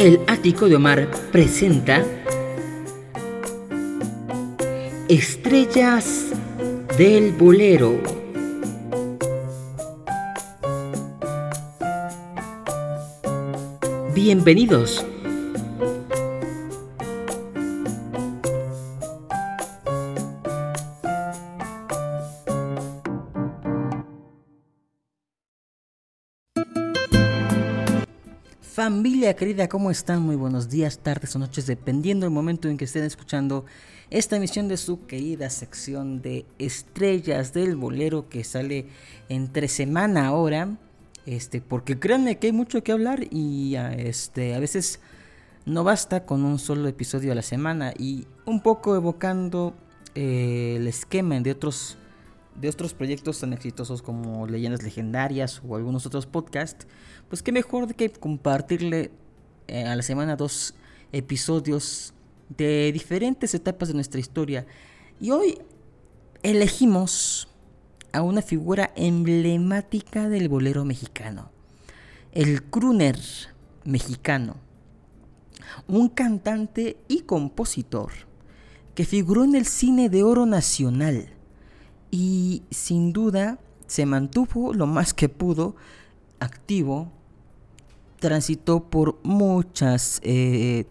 El Ático de Omar presenta Estrellas del Bolero. Bienvenidos. Querida, ¿cómo están? Muy buenos días, tardes o noches, dependiendo del momento en que estén escuchando esta emisión de su querida sección de Estrellas del Bolero que sale entre semana ahora. Este, porque créanme que hay mucho que hablar y ah, este, a veces no basta con un solo episodio a la semana y un poco evocando eh, el esquema de otros de otros proyectos tan exitosos como Leyendas Legendarias o algunos otros podcasts, pues qué mejor que compartirle eh, a la semana dos episodios de diferentes etapas de nuestra historia. Y hoy elegimos a una figura emblemática del bolero mexicano, el crooner mexicano, un cantante y compositor que figuró en el cine de oro nacional y sin duda se mantuvo lo más que pudo activo, transitó por muchas eh,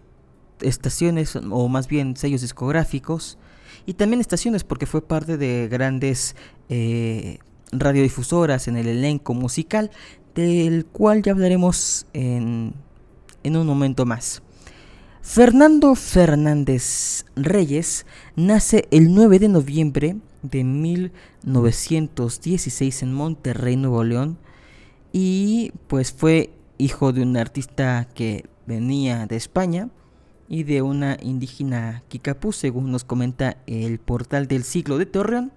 estaciones o más bien sellos discográficos y también estaciones porque fue parte de grandes eh, radiodifusoras en el elenco musical del cual ya hablaremos en, en un momento más. Fernando Fernández Reyes nace el 9 de noviembre de 1916 en Monterrey, Nuevo León, y pues fue hijo de un artista que venía de España y de una indígena Kikapú, según nos comenta el portal del siglo de Torreón.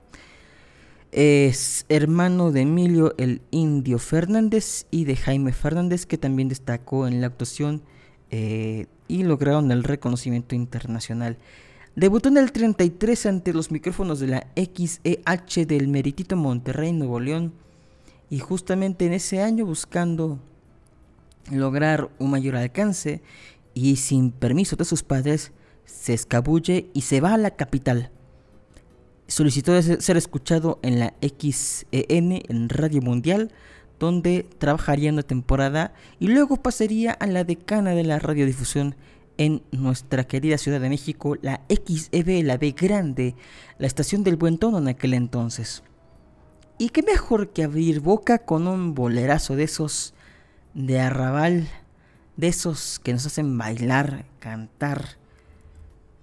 Es hermano de Emilio el Indio Fernández y de Jaime Fernández, que también destacó en la actuación eh, y lograron el reconocimiento internacional. Debutó en el 33 ante los micrófonos de la XEH del Meritito Monterrey, Nuevo León, y justamente en ese año buscando lograr un mayor alcance y sin permiso de sus padres, se escabulle y se va a la capital. Solicitó ser escuchado en la XEN, en Radio Mundial, donde trabajaría una temporada y luego pasaría a la decana de la radiodifusión en nuestra querida Ciudad de México, la XEB, la B grande, la estación del buen tono en aquel entonces. Y qué mejor que abrir boca con un bolerazo de esos de arrabal, de esos que nos hacen bailar, cantar.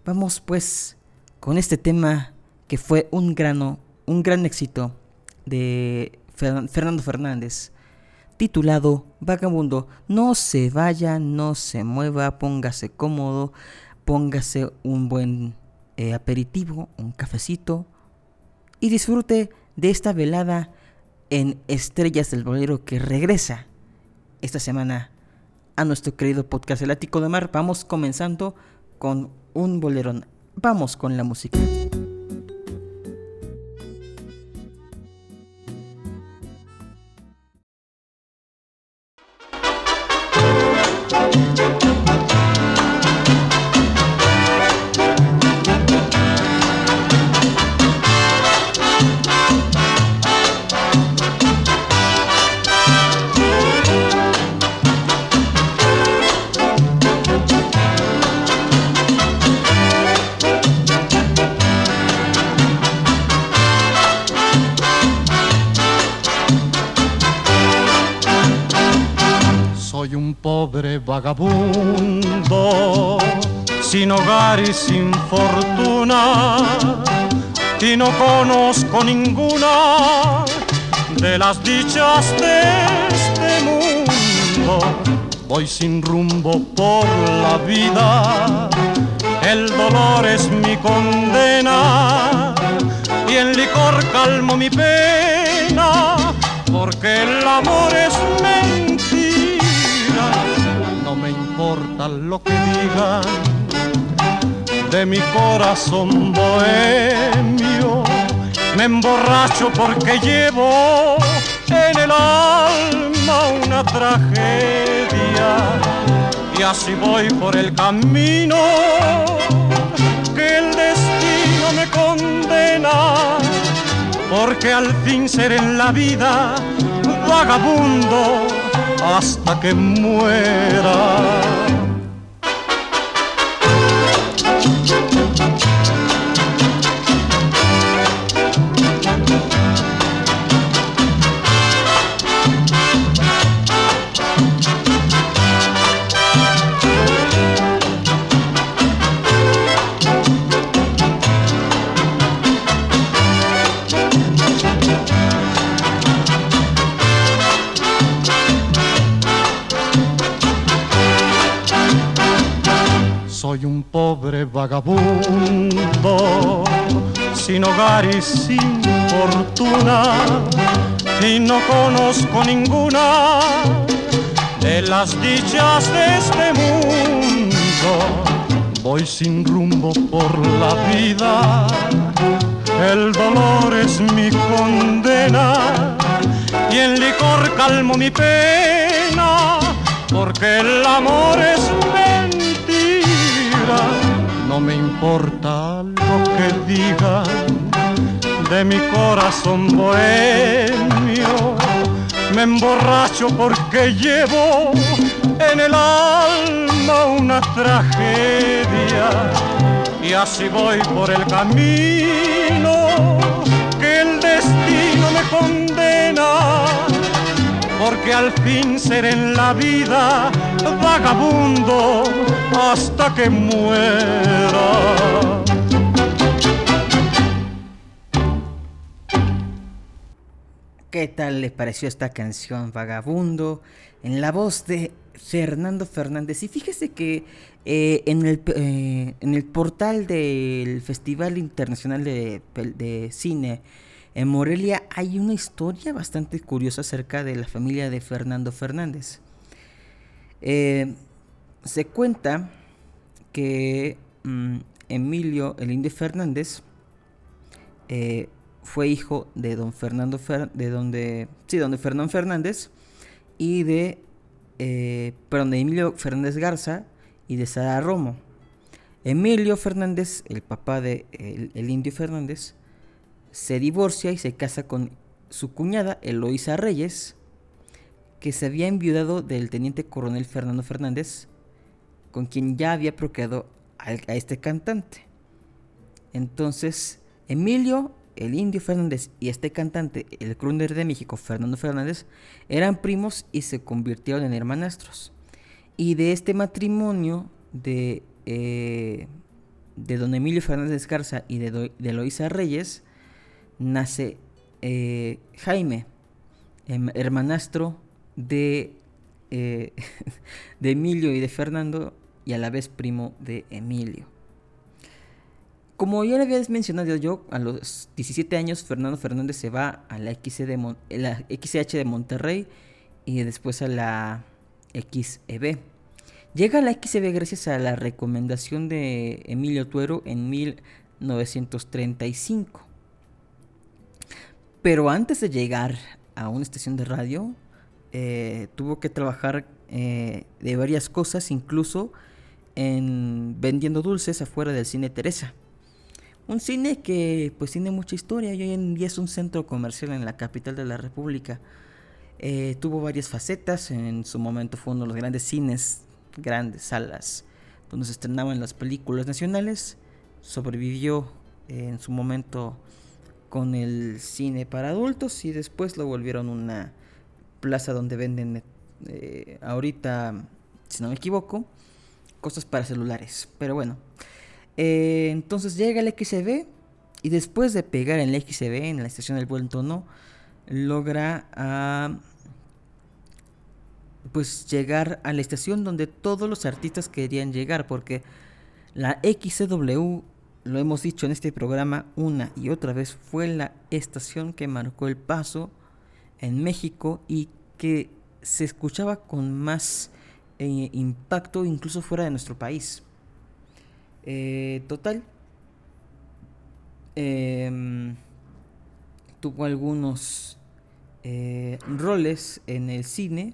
Vamos pues con este tema que fue un grano, un gran éxito de Fernando Fernández titulado Vagabundo. No se vaya, no se mueva, póngase cómodo, póngase un buen eh, aperitivo, un cafecito y disfrute de esta velada en Estrellas del Bolero que regresa esta semana a nuestro querido podcast El Ático de Mar. Vamos comenzando con un bolerón. Vamos con la música. Sin hogar y sin fortuna, y no conozco ninguna de las dichas de este mundo. Voy sin rumbo por la vida, el dolor es mi condena, y el licor calmo mi pena, porque el amor es importa lo que digan de mi corazón bohemio. Me emborracho porque llevo en el alma una tragedia y así voy por el camino que el destino me condena, porque al fin seré en la vida vagabundo hasta que muera. Hogar y fortuna, y no conozco ninguna de las dichas de este mundo. Voy sin rumbo por la vida, el dolor es mi condena, y el licor calmo mi pena, porque el amor es no me importa lo que digan de mi corazón bohemio. Me emborracho porque llevo en el alma una tragedia y así voy por el camino que el destino me condena porque al fin seré en la vida vagabundo hasta que muera. ¿Qué tal les pareció esta canción Vagabundo? En la voz de Fernando Fernández. Y fíjese que eh, en, el, eh, en el portal del Festival Internacional de, de Cine en Morelia hay una historia bastante curiosa acerca de la familia de Fernando Fernández. Eh, se cuenta que mm, Emilio el Indio Fernández fue hijo de don Fernando de donde sí, don Fernando Fernández y de eh, perdón, de Emilio Fernández Garza y de Sara Romo. Emilio Fernández, el papá de el Indio Fernández, se divorcia y se casa con su cuñada Eloísa Reyes, que se había enviudado del teniente coronel Fernando Fernández, con quien ya había procreado a, este cantante. Entonces, Emilio, el indio Fernández y este cantante, el crooner de México, Fernando Fernández, eran primos y se convirtieron en hermanastros. Y de este matrimonio de, eh, de don Emilio Fernández Garza y de, de Eloísa Reyes, nace eh, Jaime, em, hermanastro de, eh, de Emilio y de Fernando y a la vez primo de Emilio. Como ya le había mencionado yo, a los 17 años Fernando Fernández se va a la, XC la XH de Monterrey y después a la XEB. Llega a la XEB gracias a la recomendación de Emilio Tuero en 1935. Pero antes de llegar a una estación de radio, eh, tuvo que trabajar eh, de varias cosas, incluso en vendiendo dulces afuera del cine Teresa. Un cine que pues tiene mucha historia y hoy en día es un centro comercial en la capital de la República. Eh, tuvo varias facetas, en su momento fue uno de los grandes cines, grandes salas, donde se estrenaban las películas nacionales. Sobrevivió en su momento con el cine para adultos y después lo volvieron una plaza donde venden eh, ahorita, si no me equivoco, cosas para celulares. Pero bueno, eh, entonces llega el XCB y después de pegar el XCB, en la estación del buen tono, logra ah, pues llegar a la estación donde todos los artistas querían llegar porque la XCW lo hemos dicho en este programa una y otra vez, fue la estación que marcó el paso en México y que se escuchaba con más eh, impacto incluso fuera de nuestro país. Eh, total, em, tuvo algunos eh, roles en el cine,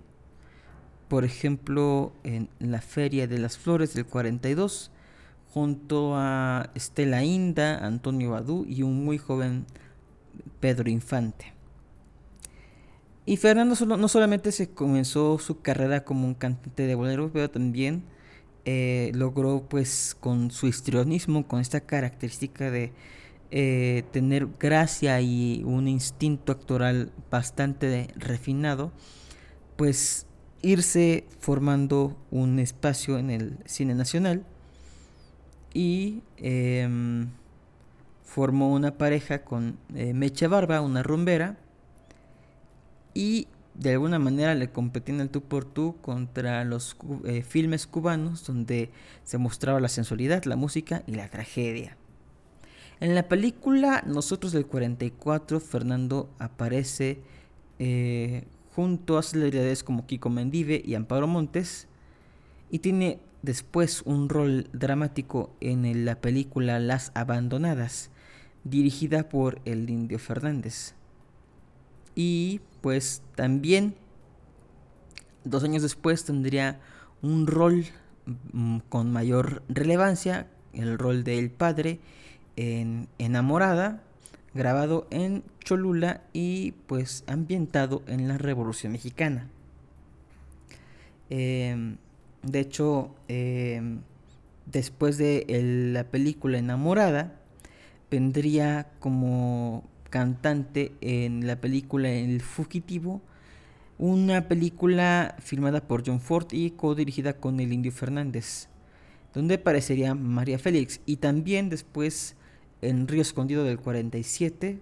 por ejemplo, en la Feria de las Flores del 42, junto a Estela Inda, Antonio Badú y un muy joven Pedro Infante. Y Fernando no solamente se comenzó su carrera como un cantante de bolero, pero también eh, logró pues con su histrionismo, con esta característica de eh, tener gracia y un instinto actoral bastante refinado, pues irse formando un espacio en el cine nacional y em, formó una pareja con eh, Mecha Barba, una rumbera, y de alguna manera le competía en el tú por tú contra los eh, filmes cubanos donde se mostraba la sensualidad, la música y la tragedia. En la película Nosotros del 44, Fernando aparece eh, junto a celebridades como Kiko Mendive y Amparo Montes y tiene después un rol dramático en la película Las Abandonadas, dirigida por el Indio Fernández. Y pues también dos años después tendría un rol mm, con mayor relevancia, el rol del padre en Enamorada, grabado en Cholula y pues ambientado en la Revolución Mexicana. Em, de hecho, em, después de la película Enamorada, vendría como cantante en la película El Fugitivo, una película filmada por John Ford y co-dirigida con el Indio Fernández, donde aparecería María Félix, y también después en Río Escondido del 47,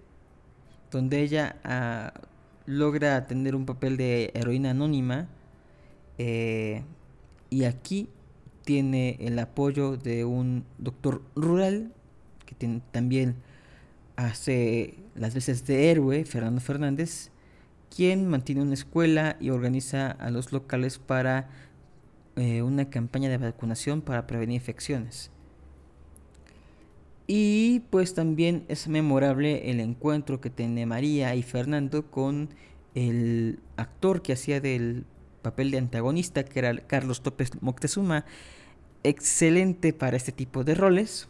donde ella ah, logra tener un papel de heroína anónima, eh, y aquí tiene el apoyo de un doctor rural, que tiene también hace las veces de héroe, Fernando Fernández, quien mantiene una escuela y organiza a los locales para eh, una campaña de vacunación para prevenir infecciones. Y pues también es memorable el encuentro que tiene María y Fernando con el actor que hacía del papel de antagonista, que era Carlos Topes Moctezuma, excelente para este tipo de roles.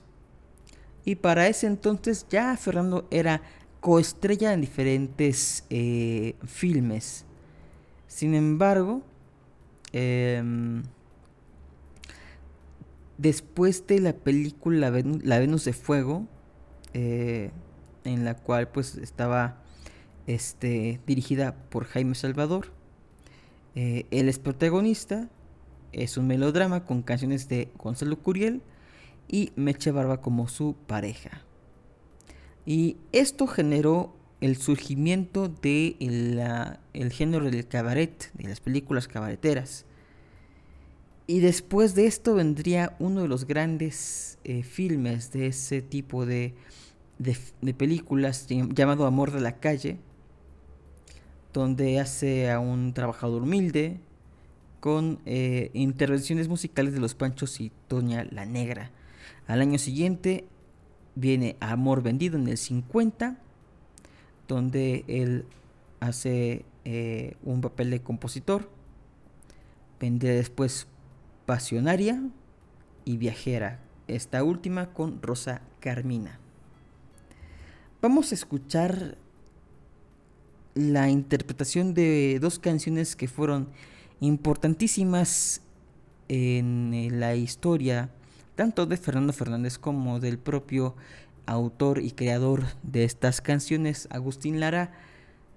Y para ese entonces ya Fernando era coestrella en diferentes eh, filmes. Sin embargo, em, después de la película La Venus de Fuego, eh, en la cual pues estaba este, dirigida por Jaime Salvador, eh, él es protagonista, es un melodrama con canciones de Gonzalo Curiel, y Meche Barba como su pareja. Y esto generó el surgimiento de el género del cabaret, de las películas cabareteras. Y después de esto vendría uno de los grandes eh, filmes de ese tipo de, de, películas llamado Amor de la Calle, donde hace a un trabajador humilde con eh, intervenciones musicales de los Panchos y Toña la Negra. Al año siguiente viene Amor Vendido en el 50, donde él hace eh, un papel de compositor. Vendrá después Pasionaria y Viajera, esta última con Rosa Carmina. Vamos a escuchar la interpretación de dos canciones que fueron importantísimas en la historia tanto de Fernando Fernández como del propio autor y creador de estas canciones, Agustín Lara,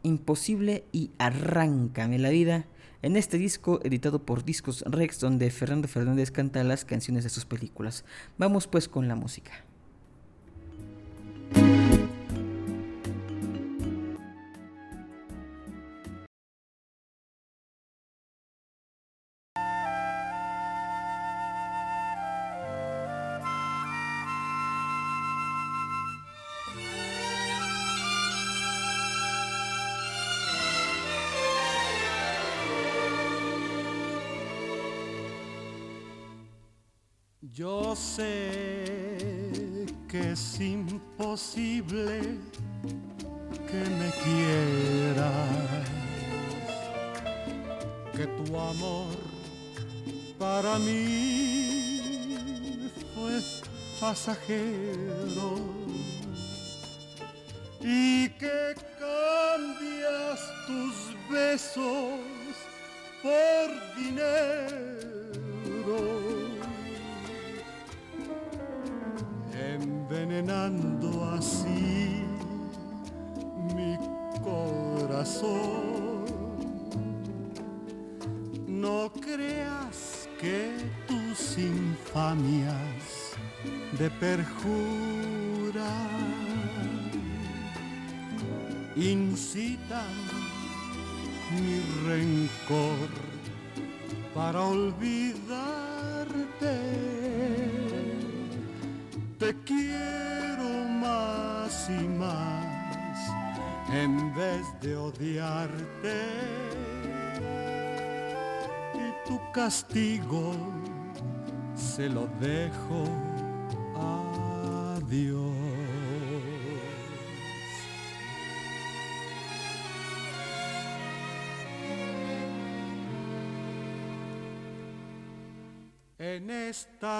Imposible y Arráncame la vida, en este disco editado por Discos Rex, donde Fernando Fernández canta las canciones de sus películas. Vamos pues con la música. Incitan mi rencor para olvidarte. Te quiero más y más en vez de odiarte. Y tu castigo se lo dejo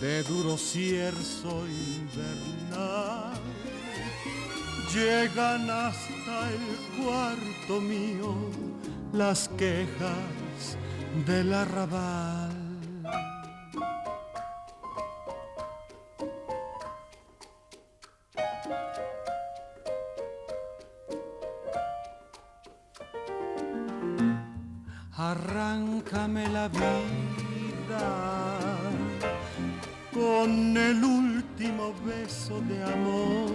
de duro cierzo invernal, llegan hasta el cuarto mío las quejas del arrabal. Arráncame la vida con el último beso de amor.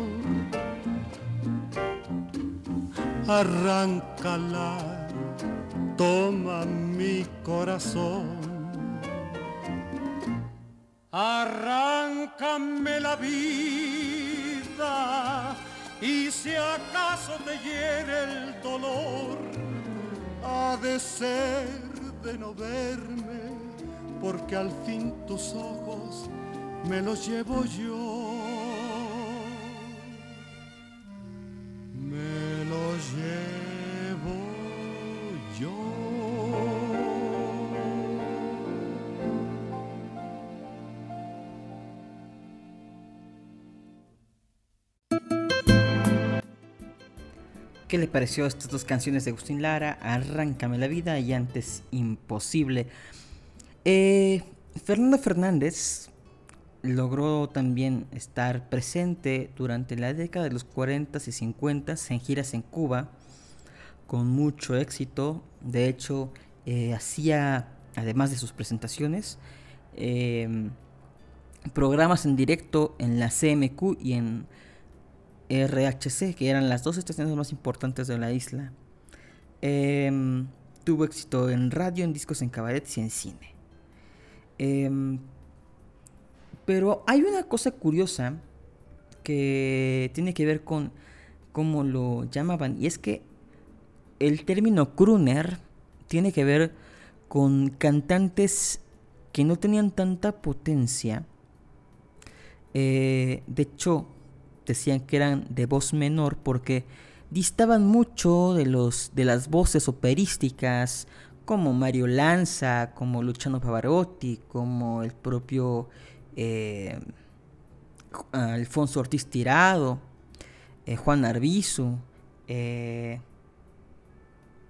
Arráncala, toma mi corazón. Arráncame la vida y si acaso te hiere el dolor, ha de ser de no verme, porque al fin tus ojos me los llevo yo. Me los llevo yo. ¿Qué le pareció estas dos canciones de Agustín Lara? Arráncame la vida y antes imposible. Eh, Fernando Fernández logró también estar presente durante la década de los 40 y 50 en giras en Cuba con mucho éxito. De hecho, eh, hacía, además de sus presentaciones, eh, programas en directo en la CMQ y en RHC, que eran las dos estaciones más importantes de la isla. Em, tuvo éxito en radio, en discos, en cabarets y en cine. Pero hay una cosa curiosa que tiene que ver con cómo lo llamaban, y es que el término crooner tiene que ver con cantantes que no tenían tanta potencia. Eh, de hecho, decían que eran de voz menor porque distaban mucho de, los, de las voces operísticas como Mario Lanza, como Luciano Pavarotti, como el propio eh, Alfonso Ortiz Tirado, eh, Juan Arbizu, eh,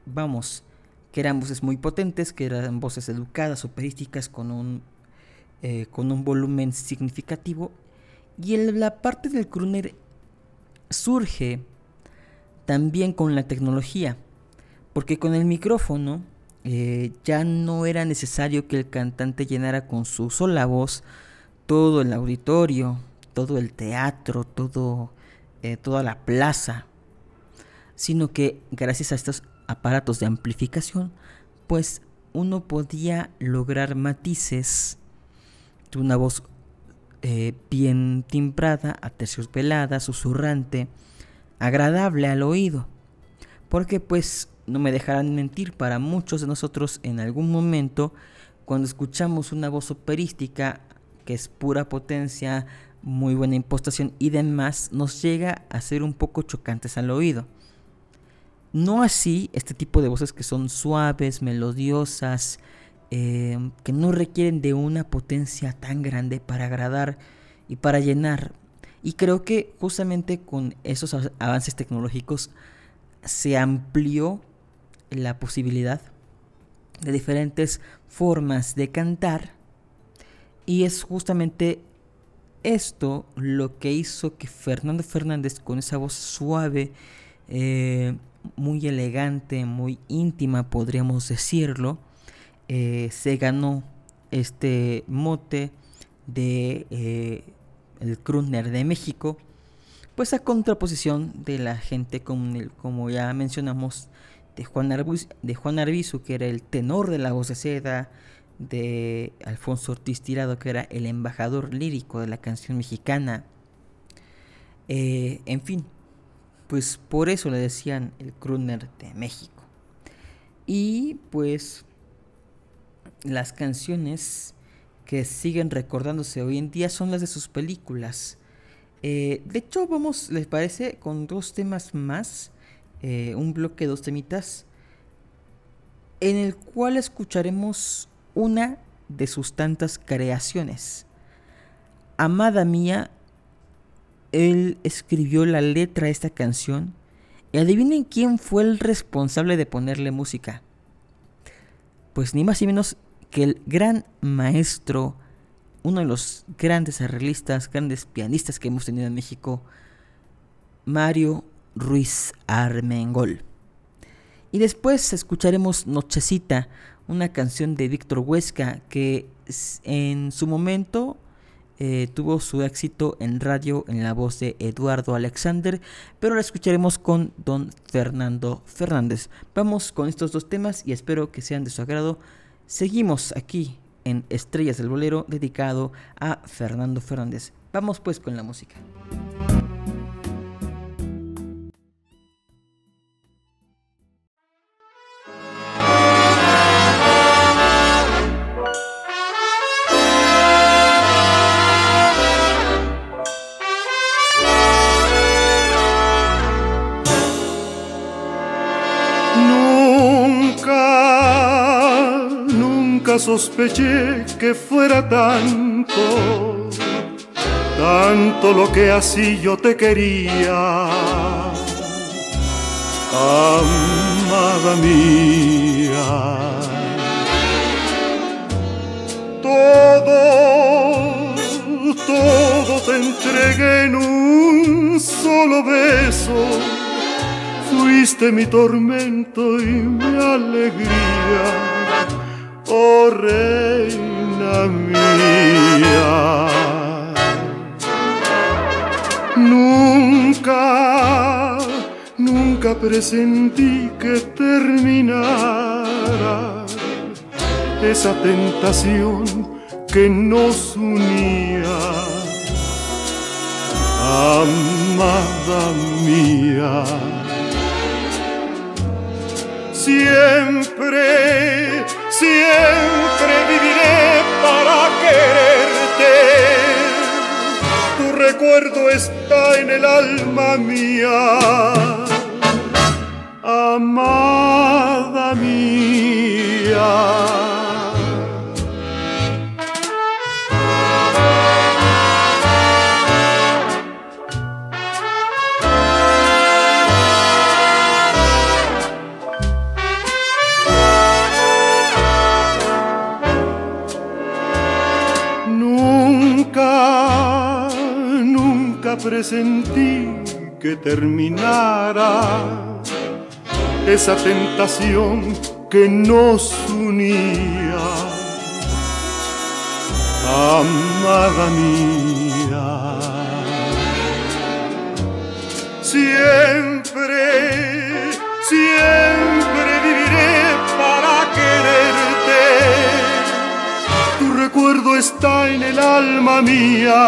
vamos, que eran voces muy potentes, que eran voces educadas, operísticas, con un, con un volumen significativo. Y la parte del crooner surge también con la tecnología, porque con el micrófono eh, ya no era necesario que el cantante llenara con su sola voz todo el auditorio, todo el teatro, todo, eh, toda la plaza, sino que gracias a estos aparatos de amplificación, pues uno podía lograr matices tuve una voz eh, bien timbrada, aterciopelada, susurrante, agradable al oído. Porque pues no me dejarán mentir, para muchos de nosotros en algún momento, cuando escuchamos una voz operística que es pura potencia, muy buena impostación y demás, nos llega a ser un poco chocantes al oído. No así este tipo de voces que son suaves, melodiosas, eh, que no requieren de una potencia tan grande para agradar y para llenar. Y creo que justamente con esos avances tecnológicos se amplió la posibilidad de diferentes formas de cantar y es justamente esto lo que hizo que Fernando Fernández con esa voz suave, eh, muy elegante, muy íntima podríamos decirlo, eh, se ganó este mote de eh, el Krooner de México, pues a contraposición de la gente como, como ya mencionamos de Juan, de Juan Arbizu, que era el tenor de la voz de seda, de Alfonso Ortiz Tirado, que era el embajador lírico de la canción mexicana. Eh, en fin, pues por eso le decían el Krooner de México. Y pues las canciones que siguen recordándose hoy en día son las de sus películas. Eh, de hecho, vamos, ¿les parece? Con dos temas más. Eh, un bloque dos temitas. En el cual escucharemos una de sus tantas creaciones. Amada mía, él escribió la letra de esta canción. Y adivinen quién fue el responsable de ponerle música. Pues ni más ni menos que el gran maestro, uno de los grandes arreglistas, grandes pianistas que hemos tenido en México, Mario Ruiz Armengol. Y después escucharemos Nochecita, una canción de Víctor Huesca que en su momento eh, tuvo su éxito en radio en la voz de Eduardo Alexander, pero la escucharemos con don Fernando Fernández. Vamos con estos dos temas y espero que sean de su agrado. Seguimos aquí en Estrellas del Bolero dedicado a Fernando Fernández. Vamos pues con la música. Sospeché que fuera tanto, tanto lo que así yo te quería. Amada mía, todo, todo te entregué en un solo beso. Fuiste mi tormento y mi alegría oh reina mía. Nunca, nunca presentí que terminara esa tentación que nos unía. Amada mía, siempre Siempre viviré para quererte. Tu recuerdo está en el alma mía. Amada mía. Presentí que terminara esa tentación que nos unía. Amada mía, siempre, siempre viviré para quererte. Tu recuerdo está en el alma mía.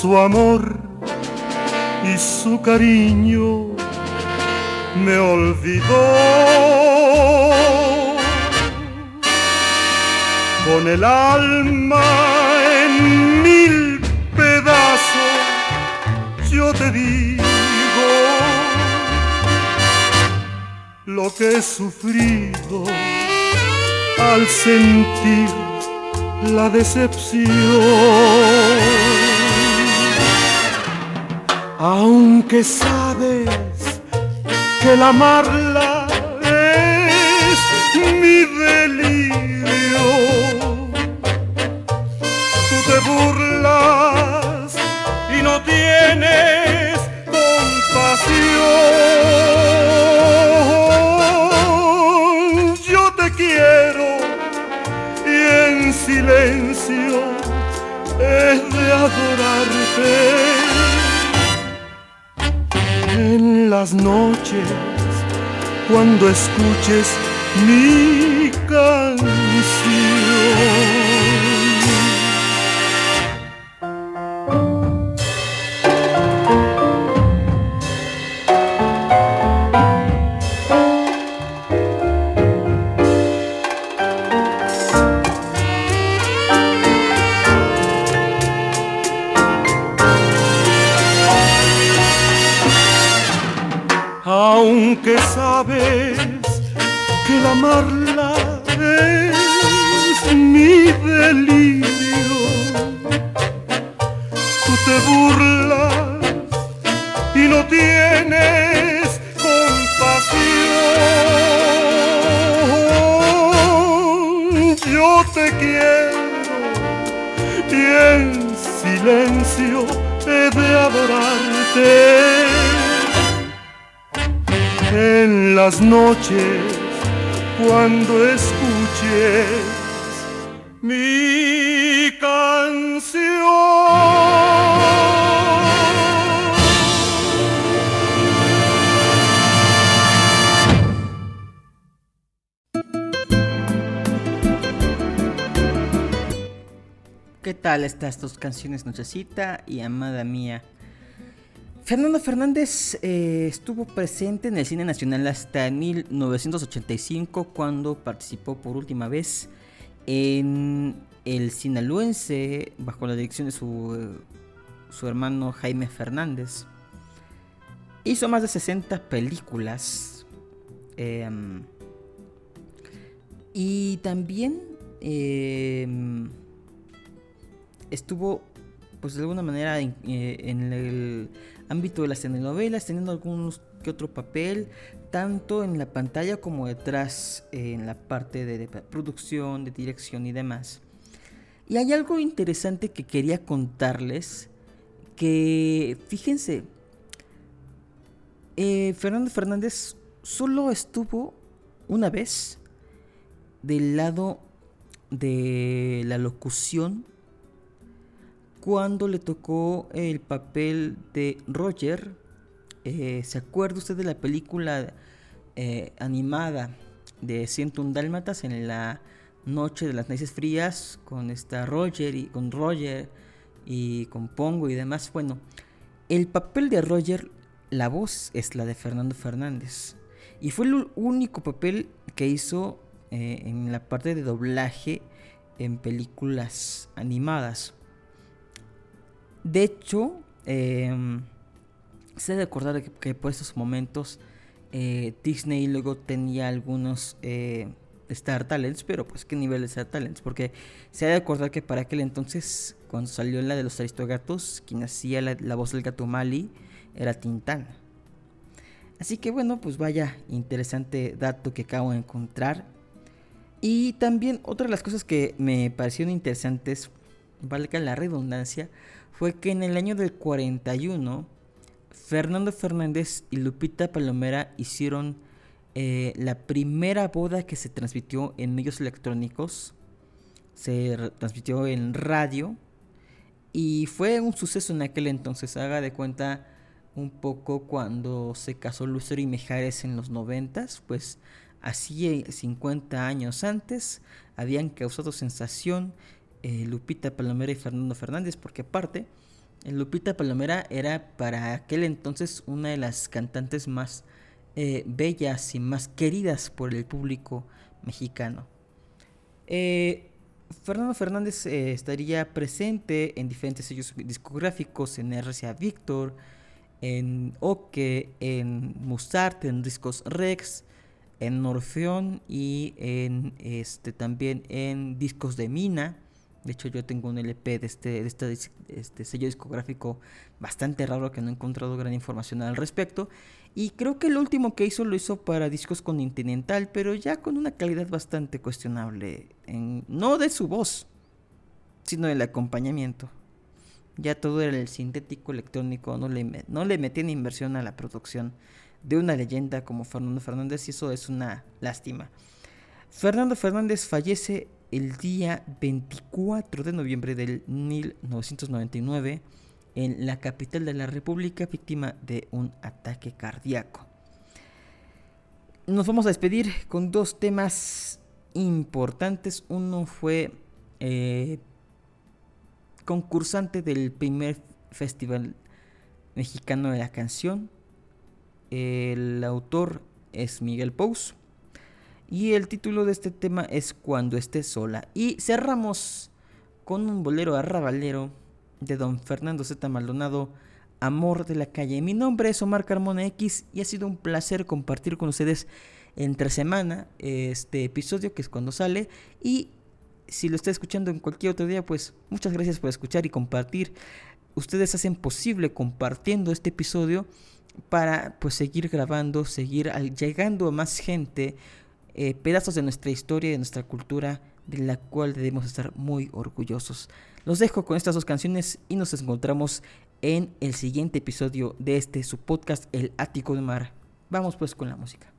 Su amor y su cariño me olvidó. Con el alma en mil pedazos yo te digo lo que he sufrido al sentir la decepción. Aunque sabes que el amarla cuando escuches mi Aunque sabes que el amarla es mi delirio, tú te burlas y no tienes compasión. Yo te quiero y en silencio he de adorarte en las noches cuando escuches mi canción. ¿Qué tal estas dos canciones, Nochecita y Amada Mía? Fernando Fernández eh, estuvo presente en el cine nacional hasta 1985 cuando participó por última vez en el Sinaloense bajo la dirección de su, su hermano Jaime Fernández. Hizo más de 60 películas. eh, y también eh, estuvo, pues de alguna manera, en, eh, en el ámbito de las telenovelas, teniendo algunos que otro papel, tanto en la pantalla como detrás, en la parte de, de producción, de dirección y demás. Y hay algo interesante que quería contarles, que fíjense, eh, Fernando Fernández solo estuvo una vez del lado de la locución cuando le tocó el papel de Roger. Eh, ¿Se acuerda usted de la película eh, animada de 101 Dálmatas en la noche de las narices frías con esta Roger y con Roger y con Pongo y demás? Bueno, el papel de Roger, la voz es la de Fernando Fernández. Y fue el único papel que hizo eh, en la parte de doblaje en películas animadas. De hecho, eh, Se debe acordar que, por esos momentos eh, Disney luego tenía algunos eh, Star Talents, pero pues qué nivel de Star Talents, porque se ha de acordar que para aquel entonces, cuando salió la de los Aristogatos, quien hacía la, la voz del gato Mali era Tintán. Así que bueno, pues vaya interesante dato que acabo de encontrar. Y también otra de las cosas que me parecieron interesantes, valga la redundancia, fue que en el año del 41, Fernando Fernández y Lupita Palomera hicieron eh, la primera boda que se transmitió en medios electrónicos. Se transmitió en radio. Y fue un suceso en aquel entonces. Haga de cuenta un poco cuando se casó Lucero y Mejares en los noventas, pues así 50 años antes habían causado sensación eh, Lupita Palomera y Fernando Fernández, porque aparte, eh, Lupita Palomera era para aquel entonces una de las cantantes más eh, bellas y más queridas por el público mexicano. Fernando Fernández estaría presente en diferentes sellos discográficos, en RCA Victor, en Oke, en Musarte, en Discos Rex, en Orfeón y en este también en Discos de Mina. De hecho, yo tengo un LP de este, este, sello discográfico bastante raro que no he encontrado gran información al respecto. Y creo que el último que hizo lo hizo para discos Continental, pero ya con una calidad bastante cuestionable. No de su voz, sino del acompañamiento. Ya todo era el sintético electrónico, no le, no le metían inversión a la producción de una leyenda como Fernando Fernández y eso es una lástima. Fernando Fernández fallece el día 24 de noviembre del 1999 en la capital de la República víctima de un ataque cardíaco. Nos vamos a despedir con dos temas importantes. Uno fue eh, concursante del primer Festival Mexicano de la Canción. El autor es Miguel Pous. Y el título de este tema es Cuando esté sola. Y cerramos con un bolero arrabalero de don Fernando Z. Maldonado, Amor de la Calle. Mi nombre es Omar Carmona X y ha sido un placer compartir con ustedes entre semana este episodio que es cuando sale. Y si lo está escuchando en cualquier otro día, pues muchas gracias por escuchar y compartir. Ustedes hacen posible compartiendo este episodio para pues seguir grabando, seguir llegando a más gente, eh, pedazos de nuestra historia y de nuestra cultura de la cual debemos estar muy orgullosos. Los dejo con estas dos canciones y nos encontramos en el siguiente episodio de este su podcast El Ático de Mar. Vamos pues con la música.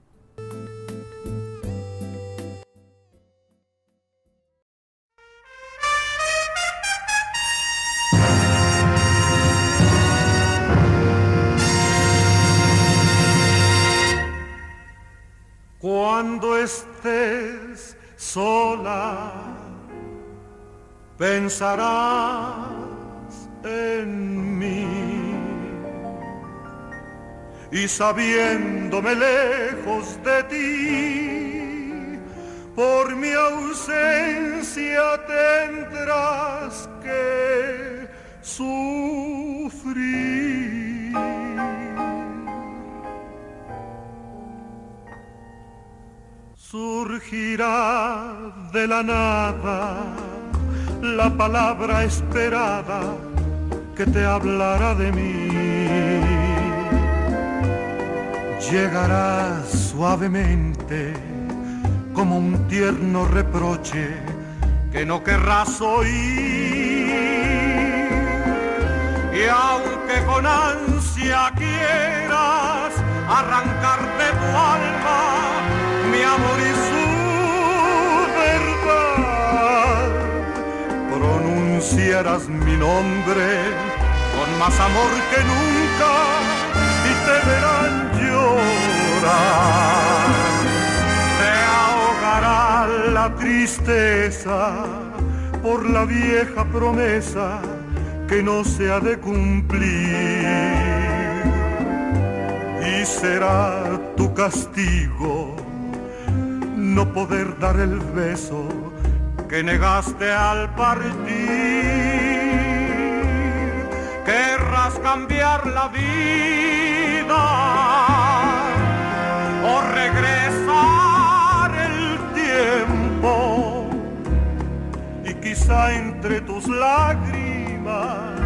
Estés sola, pensarás en mí. Y sabiéndome lejos de ti, por mi ausencia tendrás que sufrir. Surgirá de la nada la palabra esperada que te hablará de mí. Llegará suavemente como un tierno reproche que no querrás oír. Y aunque con ansia quieras arrancarte tu alma, mi amor y su verdad. Pronunciarás mi nombre con más amor que nunca y te verán llorar. Te ahogará la tristeza por la vieja promesa que no se ha de cumplir. Y será tu castigo no poder dar el beso que negaste al partir, querrás cambiar la vida o regresar el tiempo y quizá entre tus lágrimas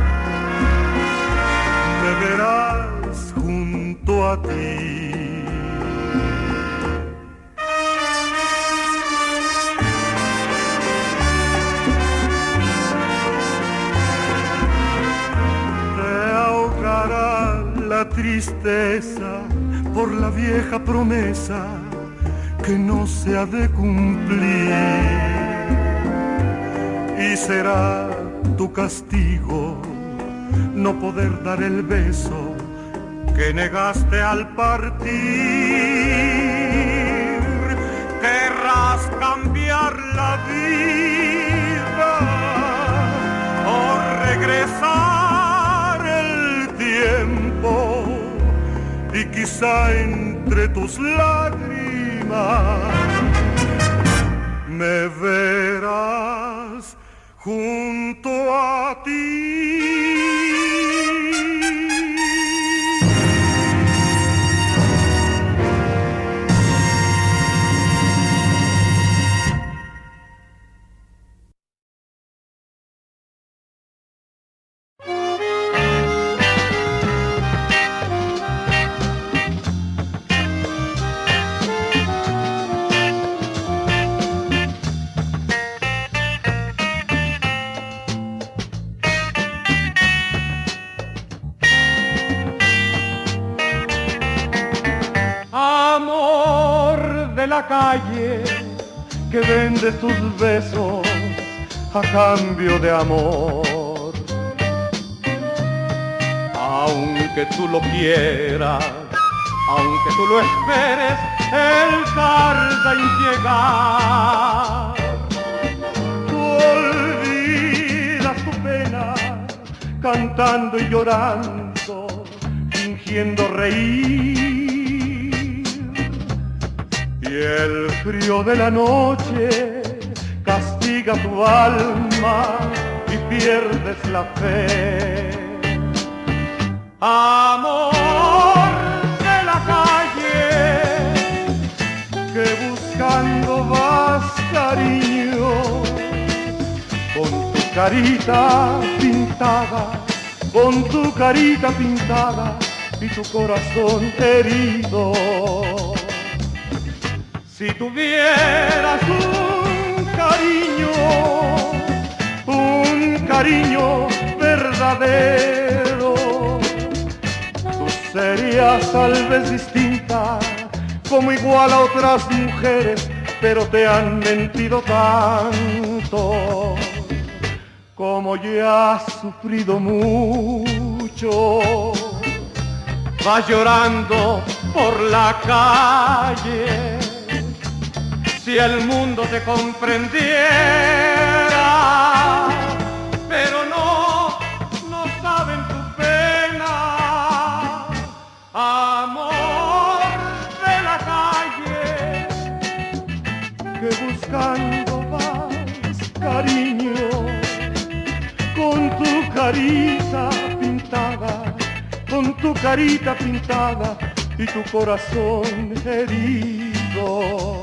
me verás junto a ti. Tristeza por la vieja promesa que no se ha de cumplir. Y será tu castigo no poder dar el beso que negaste al partir. Querrás cambiar la vida o regresar el tiempo y quizá entre tus lágrimas me verás junto a ti. La calle que vende sus besos a cambio de amor. Aunque tú lo quieras, aunque tú lo esperes, él tarda en llegar. Tú olvidas tu pena cantando y llorando, fingiendo reír y el frío de la noche castiga tu alma y pierdes la fe. Amor de la calle, que buscando vas cariño, con tu carita pintada, con tu carita pintada y tu corazón herido si tuvieras un cariño, un cariño verdadero, tú serías tal vez distinta, como igual a otras mujeres, pero te han mentido tanto, como ya has sufrido mucho. Vas llorando por la calle si el mundo te comprendiera, pero no, no saben tu pena, amor de la calle, que buscando vas cariño, con tu carita pintada, con tu carita pintada y tu corazón herido.